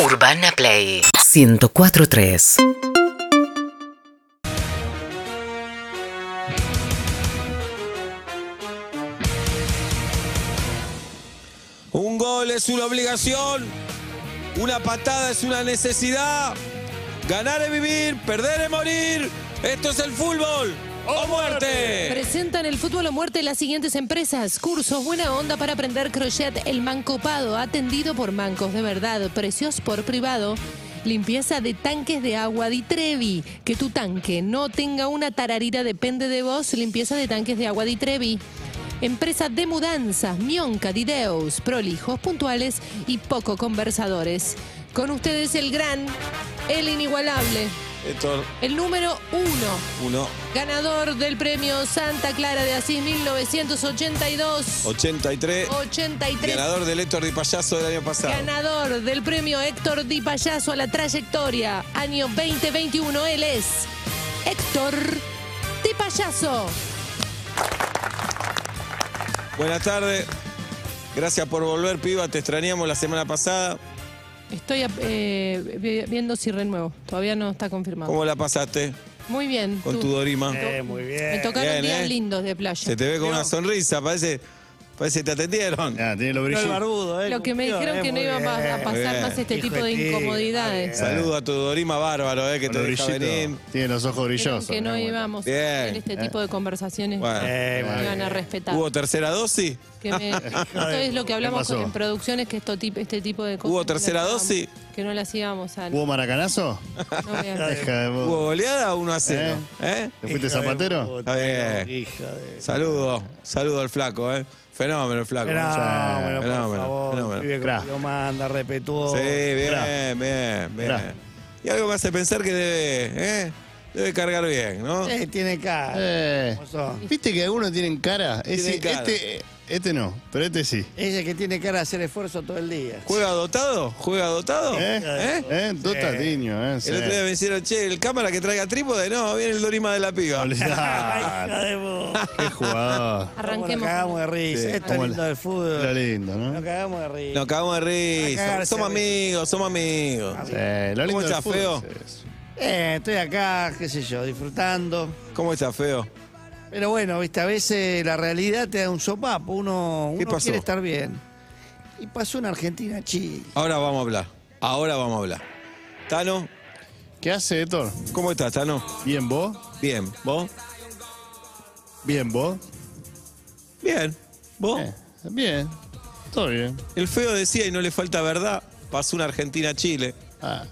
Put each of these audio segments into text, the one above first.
Urbana Play 1043. Un gol es una obligación, una patada es una necesidad, ganar es vivir, perder es morir. Esto es el fútbol o muerte. Presentan el fútbol o muerte las siguientes empresas. Cursos Buena Onda para aprender crochet El Mancopado, atendido por mancos de verdad, precios por privado. Limpieza de tanques de agua Di Trevi. Que tu tanque no tenga una tararira depende de vos. Limpieza de tanques de agua Di Trevi. Empresa de mudanzas, Mionca, Dideus, prolijos, puntuales y poco conversadores. Con ustedes el gran, el inigualable, Esto, el número uno. uno, Ganador del premio Santa Clara de Asís 1982. 83. 83. Ganador del Héctor Di Payaso del año pasado. Ganador del premio Héctor Di Payaso a la trayectoria. Año 2021. Él es Héctor Di Payaso. Buenas tardes. Gracias por volver, piba. Te extrañamos la semana pasada. Estoy eh, vi- viendo si renuevo. Todavía no está confirmado. ¿Cómo la pasaste Muy bien. con tú. tu Dorima? Eh, muy bien. Me tocaron Bien, días ¿eh? lindos de playa. Se te ve con una sonrisa, parece, parece que te atendieron. Ah, tiene brillos. barbudo, eh, Lo que me dijeron eh, que no iba a pasar Bien. más este Hijo tipo de incomodidades. Saludo a tu Dorima bárbaro, eh, que Con te deja venir. Tiene los ojos brillosos. que no íbamos Bien. a hacer este tipo de conversaciones. Bueno. Eh, muy Me iban a respetar. ¿Hubo tercera dosis? Que me- esto es lo que hablamos en producciones, que este tipo de cosas. ¿Hubo tercera dosis? Que no las íbamos a... ¿Hubo maracanazo? no voy a- Deja de ¿Hubo goleada 1 a 0? ¿Eh? ¿Te fuiste zapatero? Está bien. hija de- Saludo, saludo al flaco, ¿eh? Fenómeno el flaco. Fenómeno, por Fenómeno, favor. fenómeno. Como Dios manda, respetuoso. Sí, bien, bien, bien. Y algo me hace pensar que debe, ¿eh? Debe cargar bien, ¿no? Eh, tiene cara. Eh. ¿Viste que algunos tienen cara? Ese- Tienen cara. Este, este no, pero este sí. Ella que tiene cara de hacer esfuerzo todo el día. ¿Juega dotado? ¿Juega dotado? ¿Eh? ¿Eh? ¿Eh? Tiño, ¿eh? Sí. El otro día me decían, che, el cámara que traiga trípode, no, viene el Dorima de la piba. Ay, Olvidá. hija de vos. Qué jugador. Cómo Arranquemos. Nos cagamos de risa. Sí, Esto es lindo la- del fútbol. Era lindo, Nos ¿no? cagamos de risa. Nos cagamos de A risa. cagarse Somos de risa. amigos, somos amigos. Sí, lo lindo ¿Cómo del fútbol feo? es eso. Eh, estoy acá, qué sé yo, disfrutando. ¿Cómo está, feo? Pero bueno, viste, a veces la realidad te da un sopapo. Uno, ¿Qué uno pasó? quiere estar bien. Y pasó una Argentina Chile. Ahora vamos a hablar. Ahora vamos a hablar. Tano, ¿Qué hace, Héctor? ¿cómo estás, Tano? ¿Bien vos? Bien. ¿Vos? ¿Bien vos? Bien. ¿Vos? Eh, bien. Todo bien. El feo decía, y no le falta verdad, pasó una Argentina-Chile. Ah,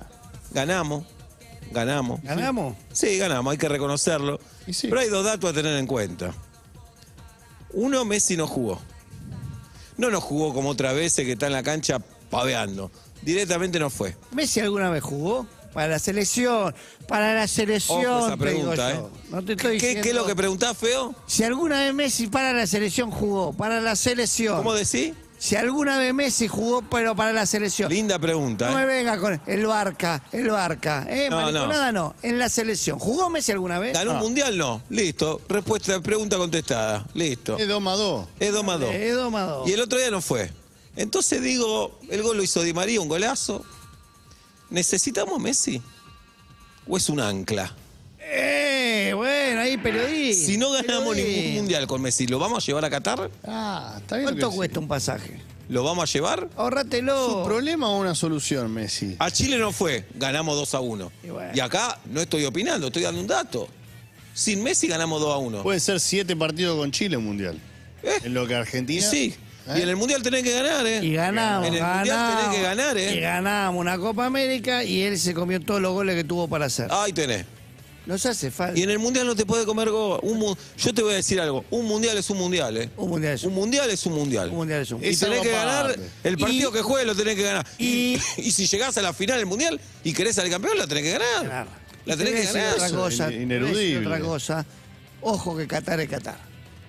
Ganamos. Ganamos. ¿Ganamos? Sí, ganamos, hay que reconocerlo. Y sí. Pero hay dos datos a tener en cuenta. Uno, Messi no jugó. No nos jugó como otra vez que está en la cancha paveando. Directamente no fue. ¿Messi alguna vez jugó? Para la selección. Para la selección. Ojo esa pregunta. ¿eh? No te estoy ¿Qué, diciendo- qué es lo que preguntás, feo? Si alguna vez Messi para la selección jugó, para la selección. ¿Cómo decís? Si alguna vez Messi jugó, pero para la selección. Linda pregunta. No me ¿eh? venga con el Barca, el Barca. ¿eh? No, Mariconada no. En la selección. ¿Jugó Messi alguna vez? ¿Ganó un mundial? No. Listo. Respuesta, pregunta contestada. Listo. es 2 más 2. Es 2 más 2. Eh, domado. Y el otro día no fue. Entonces digo, el gol lo hizo Di María, un golazo. ¿Necesitamos Messi? ¿O es un ancla? Ahí periodista. Si no ganamos periodista. ningún mundial con Messi, ¿lo vamos a llevar a Qatar? Ah, está bien. ¿Cuánto cuesta un pasaje? ¿Lo vamos a llevar? Ahorratelo. ¿Es un problema o una solución, Messi? A Chile no fue, ganamos 2 a 1. Y bueno. Y acá no estoy opinando, estoy dando un dato. Sin Messi ganamos 2 a 1. Pueden ser siete partidos con Chile un mundial. ¿Eh? En lo que Y Argentina. sí. ¿Eh? Y en el mundial tenés que ganar, ¿eh? Y ganamos, En el ganamos. mundial tenés que ganar, Y ¿eh? ganamos una Copa América y él se comió todos los goles que tuvo para hacer. Ahí tenés. Nos hace falta. Y en el mundial no te puede comer gol. Un mu- Yo te voy a decir algo. Un mundial es un mundial, ¿eh? Un mundial es un- Un mundial es un mundial. Un mundial es un Y Es tenés algo que ganar aparte. el partido Y- que juegue, lo tenés que ganar. Y, y- si llegás a la final del mundial y querés salir campeón, la tenés que ganar. Ganar. La tenés te voy que decir ganar. Otra cosa, in- te voy a decir ineludible. Otra cosa. Ojo que Qatar es Qatar.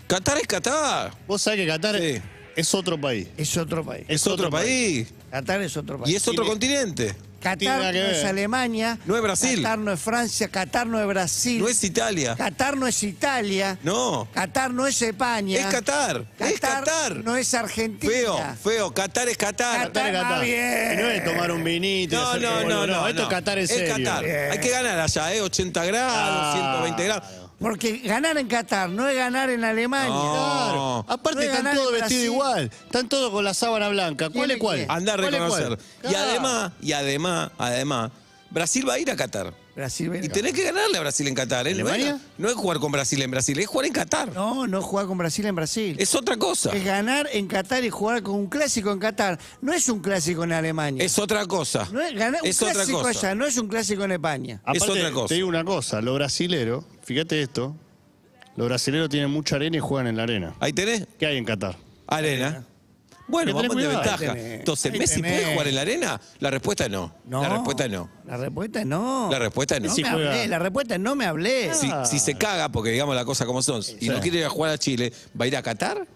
Qatar es Qatar. Vos sabés que Qatar Sí. es otro país. Es otro país. Es otro país. Qatar es otro país. Y es otro continente. Qatar no es. Alemania. No es Brasil. Qatar no es Francia. Qatar no es Brasil. No es Italia. Qatar no es Italia. No. Qatar no es España. Es Qatar. Es Qatar. No es Argentina. Feo, feo. Qatar es Qatar. Qatar. Qatar es Qatar. bien. Y no es tomar un vinito. y No, no, no, no. Esto no. es Qatar en Es serio. Qatar. Bien. Hay que ganar allá, ¿eh? 80 grados, Claro. 120 grados. Porque ganar en Qatar no es ganar en Alemania. Claro. Aparte No es están ganar todos en vestidos Brasil. igual. Están todos con la sábana blanca. ¿Cuál es ¿Quién cuál? es Anda a ¿Cuál es cuál? reconocer. Y Claro. además, y además, además, Brasil va a ir a Qatar. Brasil, Y tenés que ganarle a Brasil en Qatar. ¿eh? No es- ¿Alemania? No es jugar con Brasil en Brasil, es jugar en Qatar. No, no jugar con Brasil en Brasil. Es otra cosa. Es ganar en Qatar y jugar con un clásico en Qatar. No es un clásico en Alemania. Es otra cosa. no es ganar un es otra clásico cosa. allá, no es un clásico en España. Es Aparte, otra cosa. Te digo una cosa, los brasileros, fíjate esto, los brasileros tienen mucha arena y juegan en la arena. Ahí tenés, ¿Qué hay en Qatar? arena. Bueno, vamos de ventaja. Tenés. Entonces, Ahí ¿Messi tenés. puede jugar en la arena? La respuesta es no. No. La respuesta es no. La respuesta es no. La respuesta es no. No me hablé, la respuesta es no me hablé. Si, si se caga, porque digamos las cosas como son, y no quiere ir a jugar a Chile, ¿va a ir a Qatar?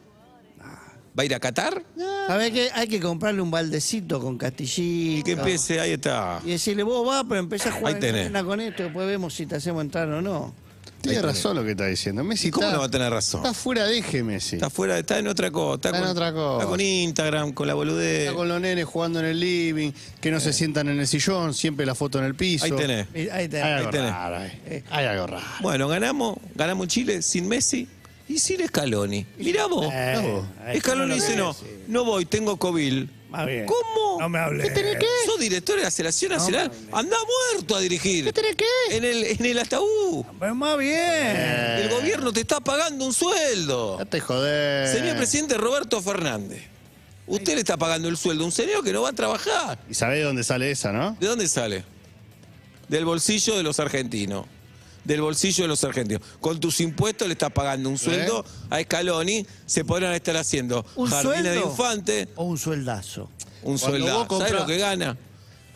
¿Va a ir a Qatar? ¿Sabes qué? Hay que comprarle un baldecito con castillito. Y que empiece, ahí está. Y decirle, vos vas, pero empecé a jugar Ahí en tenés. arena con esto, después vemos si te hacemos entrar o no. Tiene razón lo que está diciendo. Messi ¿Y cómo está, no va a tener razón? Está fuera de eje Messi. Está fuera, está en otra cosa. Está, Está en con, otra cosa. Está con Instagram, con la boludez. Está con los nenes jugando en el living, que no se sientan en el sillón, siempre la foto en el piso. Ahí tenés. Ahí tenés. Hay algo Ahí tenés. raro ahí. Hay algo raro. Bueno, ganamos, ganamos Chile sin Messi y sin Scaloni. Mirá vos. Eh, mirá vos. ahí Scaloni está dice, no, no voy, tengo COVID. Más bien. ¿Cómo? No me hables. ¿Qué tenés que? ¿Sos director de la selección nacional? Anda muerto a dirigir. ¿Qué tenés que? En el, en el ataúd. Pues más bien. El gobierno te está pagando un sueldo. Ya te joder. Señor presidente Roberto Fernández, usted le está pagando el sueldo a un señor que no va a trabajar. Y sabés de dónde sale esa, ¿no? ¿De dónde sale? Del bolsillo de los argentinos. Del bolsillo de los argentinos. Con tus impuestos le estás pagando un sueldo a Scaloni. Se podrán estar haciendo ¿Un jardines de sueldo? infante, O un sueldazo. un compras- ¿Sabes lo que gana?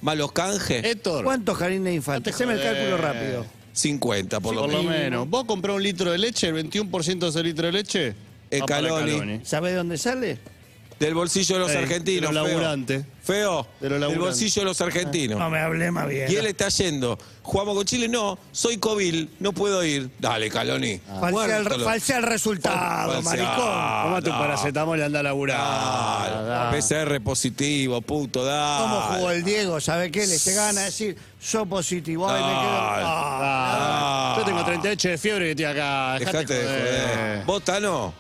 Malos canjes. Héctor. ¿Cuántos jardines de infante? Haceme el cálculo rápido. 50 por lo Por lo menos. menos. ¿Vos comprás un litro de leche, el 21% de ese litro de leche? va para Scaloni. ¿Sabés de dónde sale? Del bolsillo de los Ey, argentinos. de los feo. laburantes. Feo. De los Del laburantes. bolsillo de los argentinos. No me hablé más bien. Y él está yendo. Jugamos con Chile, no, soy COVID, no puedo ir. Dale, Caloni. Falsea el, Muerto lo- falsea el resultado, Falsea. maricón. Tomate un paracetamol y anda a laburar. Dale, PCR positivo, puto, dale. ¿Cómo jugó el Diego? ¿Sabe qué? Le se gana decir, yo positivo. Ay, me quedo... Dale. Ah, Ah, Yo tengo 38 de fiebre que estoy acá. Dejate de joder. ¿Vos, Tano?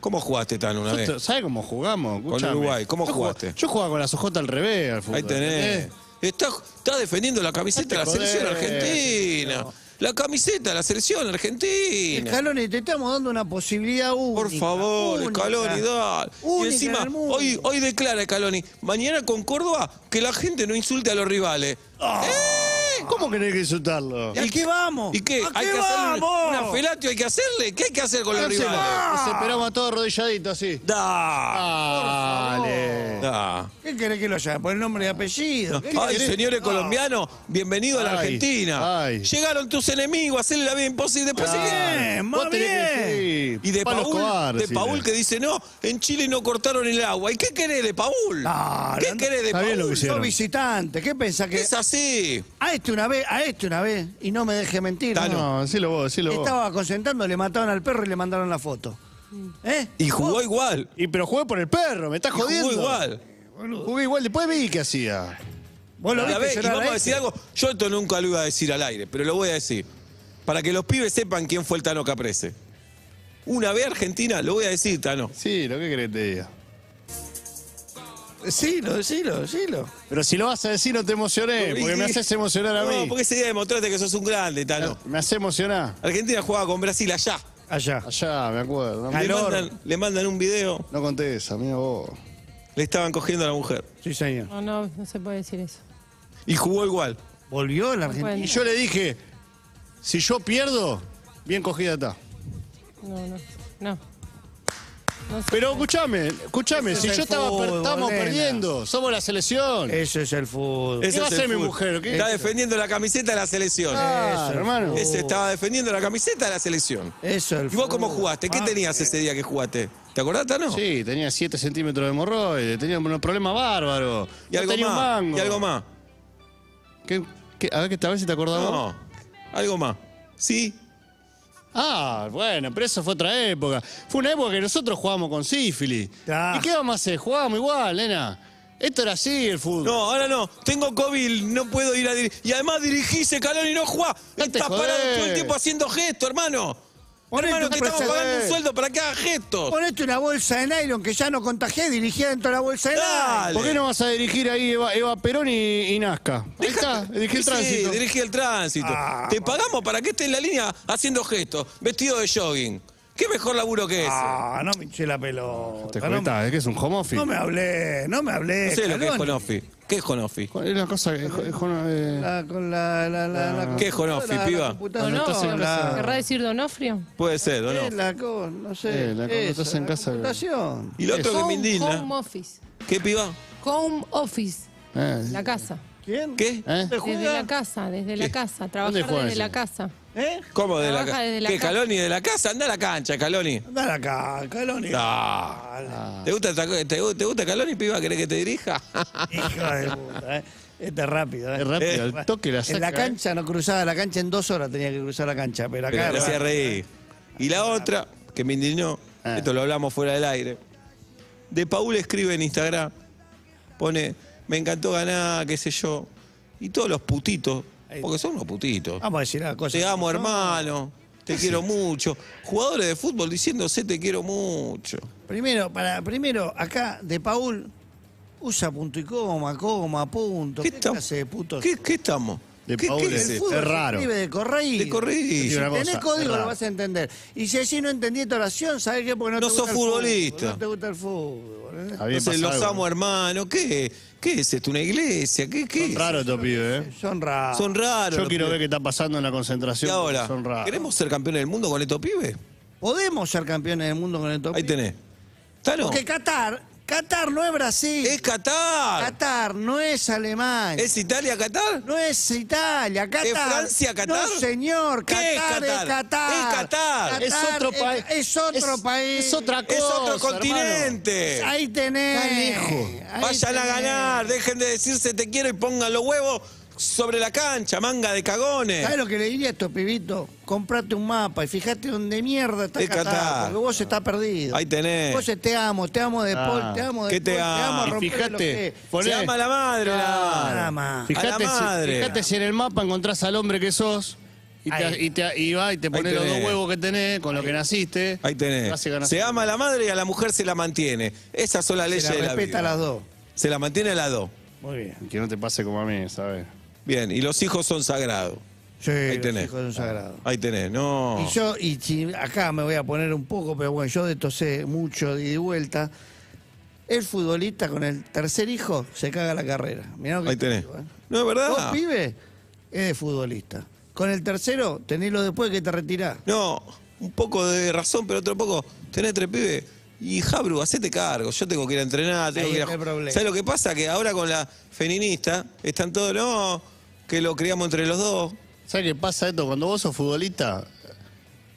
¿Cómo jugaste, Tano, una vez? ¿Sabes cómo jugamos? Escuchame. Uruguay, ¿cómo Yo jugaste? jugaba- Yo jugaba con las ojotas al revés al fútbol. Ahí tenés. ¿entendés? Está, está defendiendo la camiseta de la selección argentina. La camiseta de la selección argentina. Scaloni, te estamos dando una posibilidad única. Por favor, única. Scaloni, dale. Y encima, en hoy, hoy declara Scaloni, mañana con Córdoba, que la gente no insulte a los rivales. ¡Eh! ¿Cómo querés que insultarlo? ¿Y a qué vamos? ¿Y qué? ¿A ¿Hay qué que hacerle un- vamos? una felatio? ¿Hay que hacerle? ¿Qué hay que hacer con los rivales? Nos esperamos a todos arrodilladitos así. Da. Dale. Da. ¿Qué querés que lo llame? Por el nombre y apellido. ¿Qué Ay, querés? señores colombianos, bienvenido a la Ay, Argentina. ay. Llegaron tus enemigos, hacerle la vida imposible. Después Bien, seguís. más Vos tenés que bien. sí, Y de Pablo Paul, Escobar, de decile. Paul que dice, no, en Chile no cortaron el agua. ¿Y qué querés de Paul? No, ¿Qué no, querés de está bien lo Paul? que hicieron. Sos visitante. ¿Qué pensás que.? Es así. A este una vez, a este una vez. Y no me deje mentir. Tano. ¿no? No, decilo vos, decilo vos. Estaba concentrando, le mataron al perro y le mandaron la foto. ¿Eh? Y jugó igual. Y pero jugué por el perro, me estás Y jodiendo. jugó igual. Jugué igual, después vi qué hacía. ¿Vos lo a viste ver, y llorar vamos a este? decir algo. Yo esto nunca lo iba a decir al aire, pero lo voy a decir. Para que los pibes sepan quién fue el Tano Caprese. Una vez Argentina, lo voy a decir, Tano. Sí, lo que querés que te diga. Decilo, decilo, decilo. Pero si lo vas a decir no te emocioné, porque me haces emocionar a No, mí. porque ese día demostraste que sos un grande, Tano. Me hace emocionar. Argentina jugaba con Brasil allá. Allá. Allá, me acuerdo. Le Calor. mandan, le mandan un video, no conté esa, mira vos. le estaban cogiendo a la mujer. Sí, señor. No, no, no se puede decir eso. Y jugó igual. Volvió la Argentina. Y yo le dije, si yo pierdo, bien cogida está. No, no, no. No Pero escúchame, escúchame, Eso si es yo el estaba fútbol, per- estábamos nena. perdiendo, somos la selección. Eso es el fútbol. Ese va a es hacer mi fútbol. mujer? ¿Qué? Está defendiendo la camiseta de la selección. Ah, Eso, hermano. Ese estaba defendiendo la camiseta de la selección. Eso es el ¿Y vos cómo fútbol. jugaste? ¿Qué Ah, tenías ese día que jugaste? ¿Te ¿Te acordás, Tano? Sí, tenía 7 centímetros de hemorroides, tenía unos problemas bárbaros. Y No algo tenía un más. mango. Y algo más. ¿Qué- qué- a ver, que esta vez si te acordás vos. No. Algo más. Sí. Ah, bueno, pero eso fue otra época. Fue una época que nosotros jugábamos con sífilis. Ah. ¿Y qué vamos a hacer? Jugábamos igual, nena. Esto era así el fútbol. No, ahora no. Tengo COVID, no puedo ir a dirigir. Y además dirigís Calón y no jugás. No Estás parado todo el tiempo haciendo gestos, hermano. Ponete hermano, un que estamos pagando un sueldo para que haga gestos. Ponete una bolsa de nylon que ya no contagié, dirigía dentro de la bolsa de Dale. nylon. ¿Por qué no vas a dirigir ahí Eva, Eva Perón y, y Nazca? Ahí está, dirigí el Sí, tránsito. dirigí el tránsito. Ah, Te pagamos para que estés en la línea haciendo gestos, vestido de jogging. ¿Qué mejor laburo que ese? Ah, no me hinché la pelota. Te no, me, cuenta, es que es un home office. no me hablé, no me hablé. no sé lo que es Scaloni. Jonofi. ¿Qué es Jonofi? Es una cosa que... es- es- eh, La- con la, la, la, la ¿Qué es Jonofi, la piba? computadora. ¿O no? estás en casa- ¿Querrá decir Donofrio? Puede ser, ¿o Eh, no? la co- no sé. Eh, la eso, estás en la casa-. Y lo otro que me Home, indigna. home office. ¿Qué piba? Home office. eh, La casa. ¿Quién? ¿Qué? ¿eh? ¿Dónde Desde la casa, desde la ¿Qué? casa. Trabajar desde la casa. ¿Eh? ¿Cómo de la Trabaja casa? desde la ¿Qué, casa. Caloni de la casa? Anda a la cancha, Caloni. Anda acá, Caloni. Ah. ¿Te gusta, esta te, te gusta Caloni, piba? ¿Querés que te dirija? Hijo de puta, ¿eh? Este es rápido, ¿eh? Es rápido, Eh, al toque la saca. En la ¿eh? cancha no cruzaba la cancha, en dos horas tenía que cruzar la cancha, pero acá. Hacía reír. Y la otra, que me indignó, Ah. esto lo hablamos fuera del aire. De Paul escribe en Instagram, pone, me encantó ganar, qué sé yo. Y todos los putitos, porque son unos putitos. Vamos a decir una cosa. Te amo, hermano. Te quiero mucho. Jugadores de fútbol diciéndose te quiero mucho. Primero, para, primero, acá, de Paul, usa punto y coma, coma, punto. ¿Qué, tam- clase de putos? ¿Qué, qué estamos? De ¿Qué, Paul qué es- El es se raro. escribe de correído. De Si tenés código es lo raro. vas a entender. Y si así no entendí esta oración, ¿sabes qué? Porque no, No te sos gusta el fútbol, futbolista. No te gusta el fútbol. ¿eh? Entonces, los algo. amo, hermano. ¿Qué? ¿Qué es esto? ¿Una iglesia? ¿Qué, qué Son es? raros estos pibes, ¿eh? Son raros. Son raros. Yo quiero pibes. ver qué está pasando en la Y concentración. ahora, Son raros. ¿queremos ser campeones del mundo con estos pibes? ¿Podemos ser campeones del mundo con el top? Ahí tenés. ¿Tano? Porque Qatar, Qatar no es Brasil. Es Qatar. Qatar no es Alemania. ¿Es Italia Qatar? No es Italia, Qatar. ¿Es Francia, Qatar? No, señor, ¿Qué Qatar es Qatar? es Qatar. Es Qatar. Es otro país. Es, otro Es- país. es otra Es otro cosa, continente. Ahí tenés. Vayan a ganar, dejen de decirse te quiero y pongan los huevos sobre la cancha, manga de cagones. ¿Sabes lo que le diría a estos pibitos? Comprate un mapa y fíjate dónde mierda está Es Qatar, Qatar. Porque vos estás perdido. Ahí tenés. Vos te amo, te amo de Ah. Paul, te amo de ¿Qué te Paul, amo? a romper fíjate, lo que- poné- Se llama la madre, la Nada madre. más. A la Fíjate, madre. Si, fíjate si en el mapa encontrás al hombre que sos y, te, y, te- y va y te pones los dos huevos que tenés, con lo que naciste. Ahí tenés. Se ama a la madre y a la mujer se la mantiene. Esas son las Se leyes la de la respeta vida. a las dos. Se la mantiene a las dos. Muy bien. Que no te pase como a mí, ¿sabes? Bien, y los hijos son sagrados. Sí, Ahí los tenés. hijos son sagrados. Ahí tenés, no. Y yo, y si acá me voy a poner un poco, pero bueno, yo de esto sé mucho de ida y vuelta. El futbolista con el tercer hijo se caga la carrera. Mirá lo que Ahí te tenés. digo, ¿eh? No es Vos, verdad. pibe, es de futbolista. Con el tercero, tenelo después que te retirás. No, un poco de razón, pero otro poco. Tenés tres pibes. Y Jabru, hacete cargo. Yo tengo que ir a entrenar. Tengo Ahí que ir a- está el problema. ¿Sabes lo que pasa? Que ahora con la feminista están todos, no, que lo criamos entre los dos. ¿Sabes qué pasa esto? Cuando vos sos futbolista,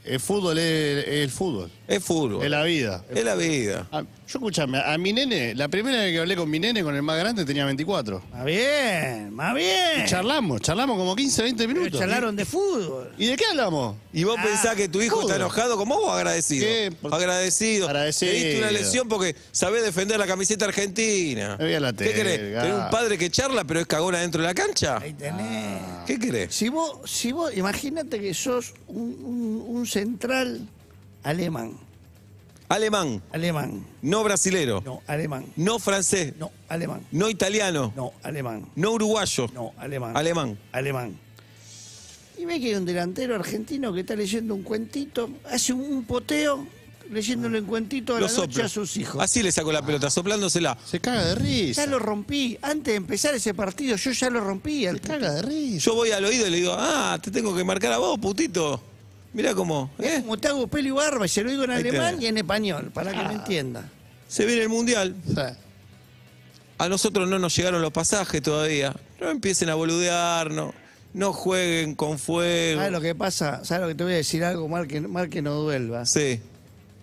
el fútbol es, es el fútbol. Es fútbol. Es la vida. Es la vida. Ah, yo escúchame, a mi nene, la primera vez que hablé con mi nene, con el más grande, tenía 24. Más bien, más bien. Y charlamos, charlamos como 15, 20 Pero minutos. charlaron de fútbol. ¿Y de qué hablamos? ¿Y vos Ah, pensás que tu hijo fútbol. está enojado con vos o agradecido? Sí, por- agradecido. Agradecido. Le diste una lección porque sabés defender la camiseta argentina. Me voy a la ¿Qué querés? telga. ¿Tener un padre que charla pero es cagona dentro de la cancha? Ahí tenés. ¿Qué querés? Si vos, si vos, imagínate que sos un, un- un central alemán. Alemán, Alemán. no brasilero, No, alemán. no francés, No, alemán. no italiano, No, alemán. no uruguayo, No, alemán. alemán. Alemán. Y ve que hay un delantero argentino que está leyendo un cuentito, hace un, un poteo, leyéndole un cuentito a Lo la noche soplo. a sus hijos. Así le saco la pelota, soplándosela. Se caga de risa. Ya lo rompí. Antes de empezar ese partido, yo ya lo rompí. al Se caga de risa. Yo voy al oído y le digo, ah, te tengo que marcar a vos, putito. Mirá cómo, Es ¿eh? como te hago pelo y barba y se lo digo en Ahí alemán tenés. y en español, para que me entienda. Se viene el mundial. A nosotros no nos llegaron los pasajes todavía. No empiecen a boludearnos. No jueguen con fuego. ¿Sabes lo que pasa? ¿Sabes lo que te voy a decir? Algo mal que, mal que no duelva. Sí.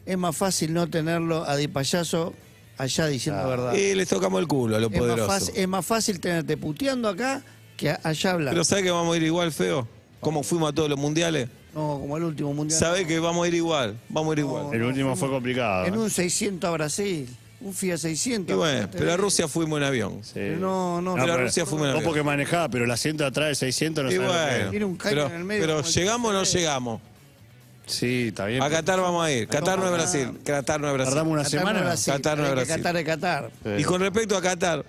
es más fácil no tenerlo a Di Payaso allá diciendo verdad. Y les tocamos el culo a los Es más, poderosos. fácil, es más fácil tenerte puteando acá que allá hablando. Pero ¿sabes que vamos a ir igual, feo? ¿Cómo fuimos a todos los mundiales? No, como el último mundial. ¿Sabés que vamos a ir igual? Vamos a ir igual. El último fue complicado. En ¿eh? un 600 a Brasil. Un Fiat 600. Y bueno, Te- pero a Rusia fuimos en avión. Sí. Pero no, no, Pero a Rusia fuimos en Vos avión. porque manejaba, pero el asiento de atrás de 600 no Y sabés lo que. Tiene un caño pero, en el medio pero como el ¿llegamos o no llegamos? Sí, está bien. A Qatar vamos a ir. Qatar no es Brasil. Qatar no es Brasil. Tardamos una Qatar no semana. Brasil, Qatar no es hay que Brasil. Qatar es Qatar. Sí. Y con respecto a Qatar,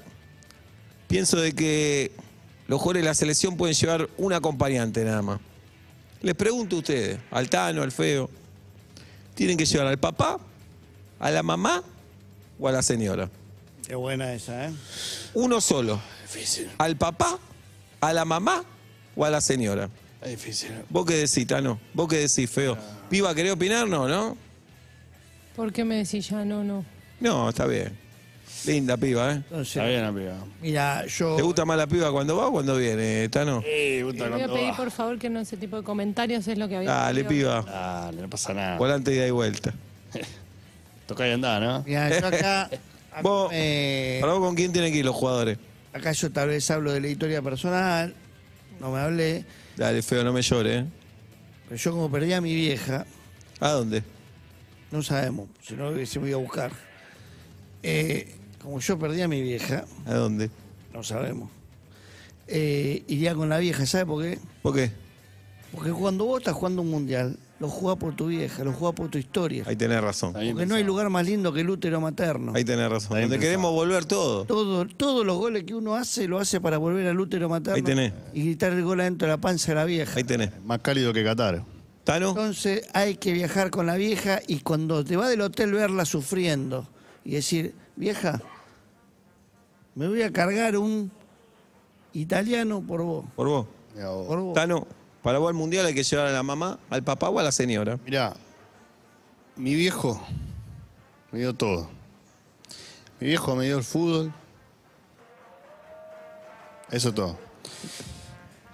pienso de que los jugadores de la selección pueden llevar un acompañante nada más. Les pregunto a ustedes, al Tano, al Feo, ¿tienen que llevar al papá, a la mamá o a la señora? Qué buena esa, ¿eh? Uno solo. ¿Al papá, a la mamá o a la señora? Es difícil. ¿Vos qué decís, Tano? ¿Vos qué decís, Feo? ¿Piba querés opinar? No, ¿no? ¿Por qué me decís ya no, no? No, está bien. Linda piba, ¿eh? Entonces, Está bien, amigo. mira, yo. ¿Te gusta más la piba cuando va o cuando viene, Tano? Eh, puta, Te voy a cuando pedir va. por favor que no ese tipo de comentarios es lo que había. Dale, pedido. piba. Dale, no pasa nada. Volante ida y vuelta. Toca y andar, ¿no? Mira, yo acá. acá Vos, me- ¿Para vos con quién tienen que ir los jugadores? acá yo tal vez hablo de la historia personal. No me hablé. Dale, feo, no me llores, ¿eh? Pero yo, como perdí a mi vieja, ¿A dónde? no sabemos. Si no, se me iba a buscar. Eh, como yo perdí a mi vieja, ¿A dónde? no sabemos. Eh, iría con la vieja, ¿sabe por qué? ¿Por qué? Porque cuando vos estás jugando un mundial, lo jugás por tu vieja, lo jugás por tu historia. Ahí tenés razón. Porque no hay lugar más lindo que el útero materno. Ahí tenés razón. Donde queremos volver todo. Todo, todos los goles que uno hace, lo hace para volver al útero materno. Ahí tenés. Y gritar el gol adentro de la panza de la vieja. Ahí tenés. Más cálido que Qatar. ¿Tano? Entonces hay que viajar con la vieja y cuando te va del hotel verla sufriendo y decir, vieja, me voy a cargar un italiano por vos. Por vos. Por vos. Tano, para vos al mundial hay que llevar a la mamá, al papá o a la señora. Mirá, mi viejo me dio todo. Mi viejo me dio el fútbol. Eso todo.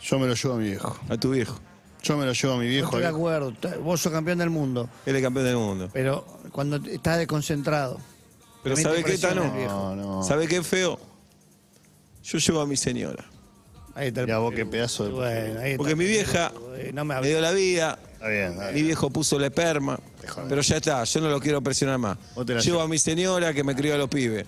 Yo me lo llevo a mi viejo. A tu viejo. Yo me lo llevo a mi No viejo. estoy de acuerdo, t- vos sos campeón del mundo, Él es campeón del mundo. pero cuando estás desconcentrado. Pero ¿sabe qué, presión Tano? el viejo. No, no. ¿Sabe qué feo? Yo llevo a mi señora. Ahí está el- Mirá vos qué pedazo de... Bueno, ahí está. Porque mi vieja Eh, No me dio la vida, Está bien, está mi bien. viejo puso la esperma, pero ya está, yo no lo quiero presionar más. Vos te la Llevo llevas. a mi señora que me crió a los pibes.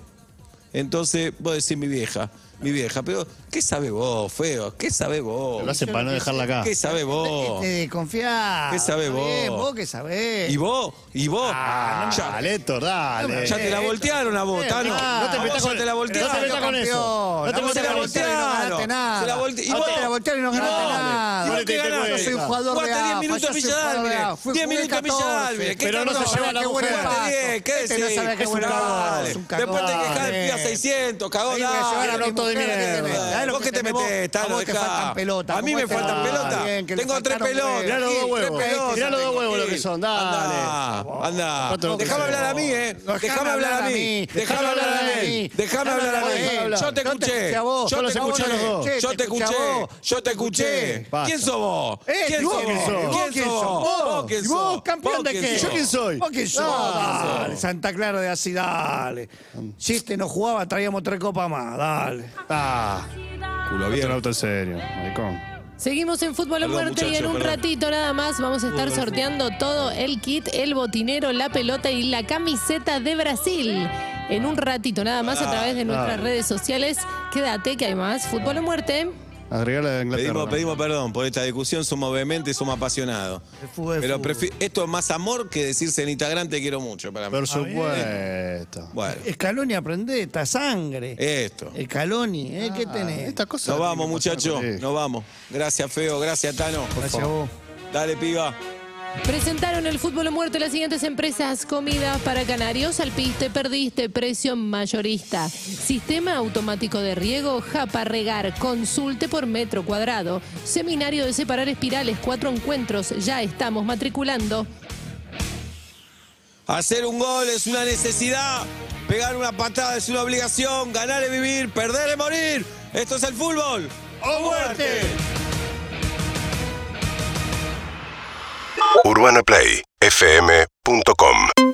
Entonces, vos decís mi vieja, mi vieja, pero ¿qué sabe vos, feo? ¿Qué sabe vos? Lo hace para no dejarla acá. ¿Qué sabe vos? Te desconfiás. ¿Qué sabés Está vos? vos qué sabés. ¿Y vos? ¿Y vos? Ah, ya, dale, Héctor, dale. ya te la voltearon a vos, Eh, Tano. no, no te A metas con- te la no voltearon. te metas con eso. No te A metas con voltearon no eso. ganaste nada. Se la volte- y A vos te la voltearon y no ganaste nada. ¿Y vos Dale, qué te ganaste? Yo soy un jugador de 10 AFA, minutos yo en soy Villa un jugador de Dálmine. AFA. Fui- 10 jugué minutos en Villa 14. Dálmine. ¿Qué Pero no se lleva la Qué mujer. ¿qué Este no decís? sabe qué Es un cagón. Después te quejás del Fiat. 600, cagón. De ¿Qué mierda. ¿Vos que qué te metés, Tano? A vos te Dejá. faltan pelotas, A mí ¿cómo me faltan pelotas. Tengo tres pelotas. Mirá los dos huevos. Mirá los dos huevos lo que son, dale. Anda, anda. ¿Cuánto lo que Déjame son? hablar a mí, ¿eh? Déjame hablar a mí. Déjame hablar a mí. Déjame hablar a mí. Yo te escuché. Yo te escuché a los dos. Yo te escuché. Yo te escuché. ¿Quién sos vos? Eh, ¿Quién ¿y vos sos quién vos? ¿Quién sos vos? ¿Vos quién vos, campeón ¿Vos de quién qué? ¿Yo quién soy? ¿Vos quién sos? Dale, Santa Clara de así, dale. Si este no jugaba, traíamos tres copas más, dale. Ah, Culo abierto. auto en serio, maricón. Seguimos en Fútbol Perdón, Muerte y en muchacho, un perdón. ratito nada más vamos a estar sorteando todo el kit, el botinero, la pelota y la camiseta de Brasil. En un ratito nada más a través de nuestras redes sociales. Quédate que hay más Fútbol a Muerte. Agregarle de Inglaterra. Pedimos, pedimos perdón por esta discusión, somos vehementes, somos apasionados. El fútbol es Pero fútbol. prefi- esto es más amor que decirse en Instagram te quiero mucho para mí. Por supuesto. Bueno, Escaloni aprende esta sangre. esto. Escaloni, ¿eh? ¿Qué tenés? Esta cosa Nos vamos, muchachos, nos vamos. Gracias, Feo, gracias, Tano. Gracias a vos. Dale, piba. Presentaron el fútbol a muerte las siguientes empresas. Comida para canarios, alpiste, perdiste, precio mayorista. Sistema automático de riego, Japa Regar, consulte por metro cuadrado. Seminario de separar espirales, cuatro encuentros, ya estamos matriculando. Hacer un gol es una necesidad. Pegar una patada es una obligación. Ganar es vivir, perder es morir. Esto es el fútbol. ¡O muerte! UrbanaPlayFM.com